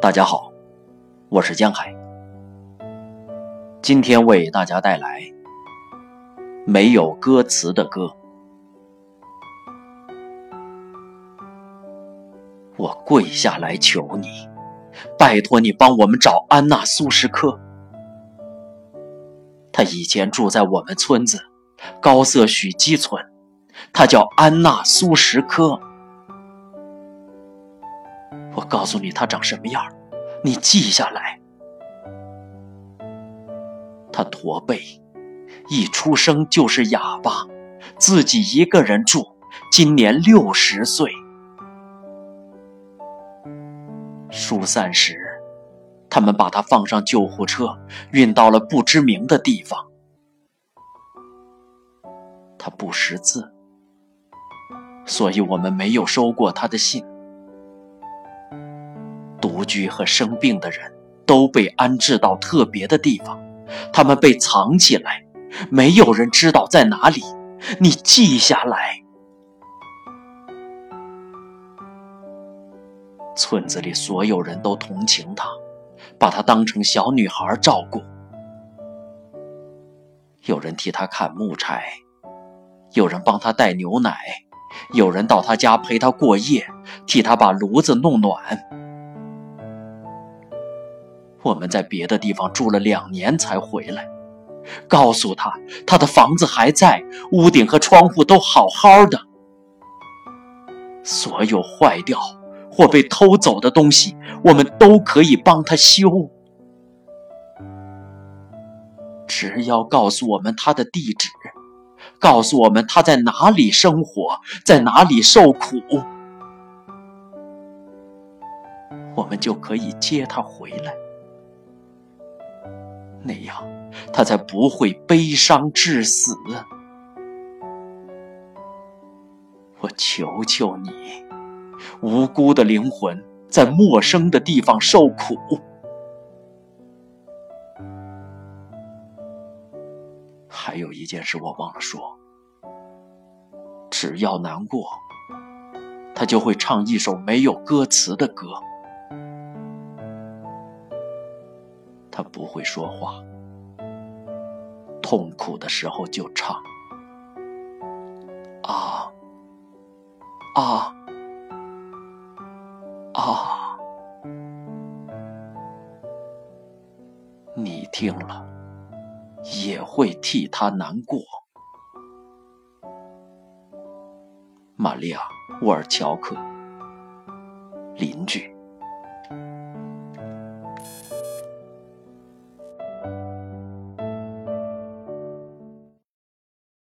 大家好，我是江海，今天为大家带来没有歌词的歌。我跪下来求你，拜托你帮我们找安娜·苏什科。他以前住在我们村子高色许基村，他叫安娜·苏什科。我告诉你，他长什么样，你记下来。他驼背，一出生就是哑巴，自己一个人住，今年六十岁。疏散时，他们把他放上救护车，运到了不知名的地方。他不识字，所以我们没有收过他的信。独居和生病的人都被安置到特别的地方，他们被藏起来，没有人知道在哪里。你记下来。村子里所有人都同情他，把她当成小女孩照顾。有人替她砍木柴，有人帮她带牛奶，有人到她家陪她过夜，替她把炉子弄暖。我们在别的地方住了两年才回来，告诉她她的房子还在，屋顶和窗户都好好的，所有坏掉。或被偷走的东西，我们都可以帮他修，只要告诉我们他的地址，告诉我们他在哪里生活，在哪里受苦，我们就可以接他回来。那样，他才不会悲伤致死。我求求你。无辜的灵魂在陌生的地方受苦。还有一件事我忘了说：只要难过，他就会唱一首没有歌词的歌。他不会说话，痛苦的时候就唱。啊啊！啊！你听了也会替他难过。玛利亚·沃尔乔克，邻居。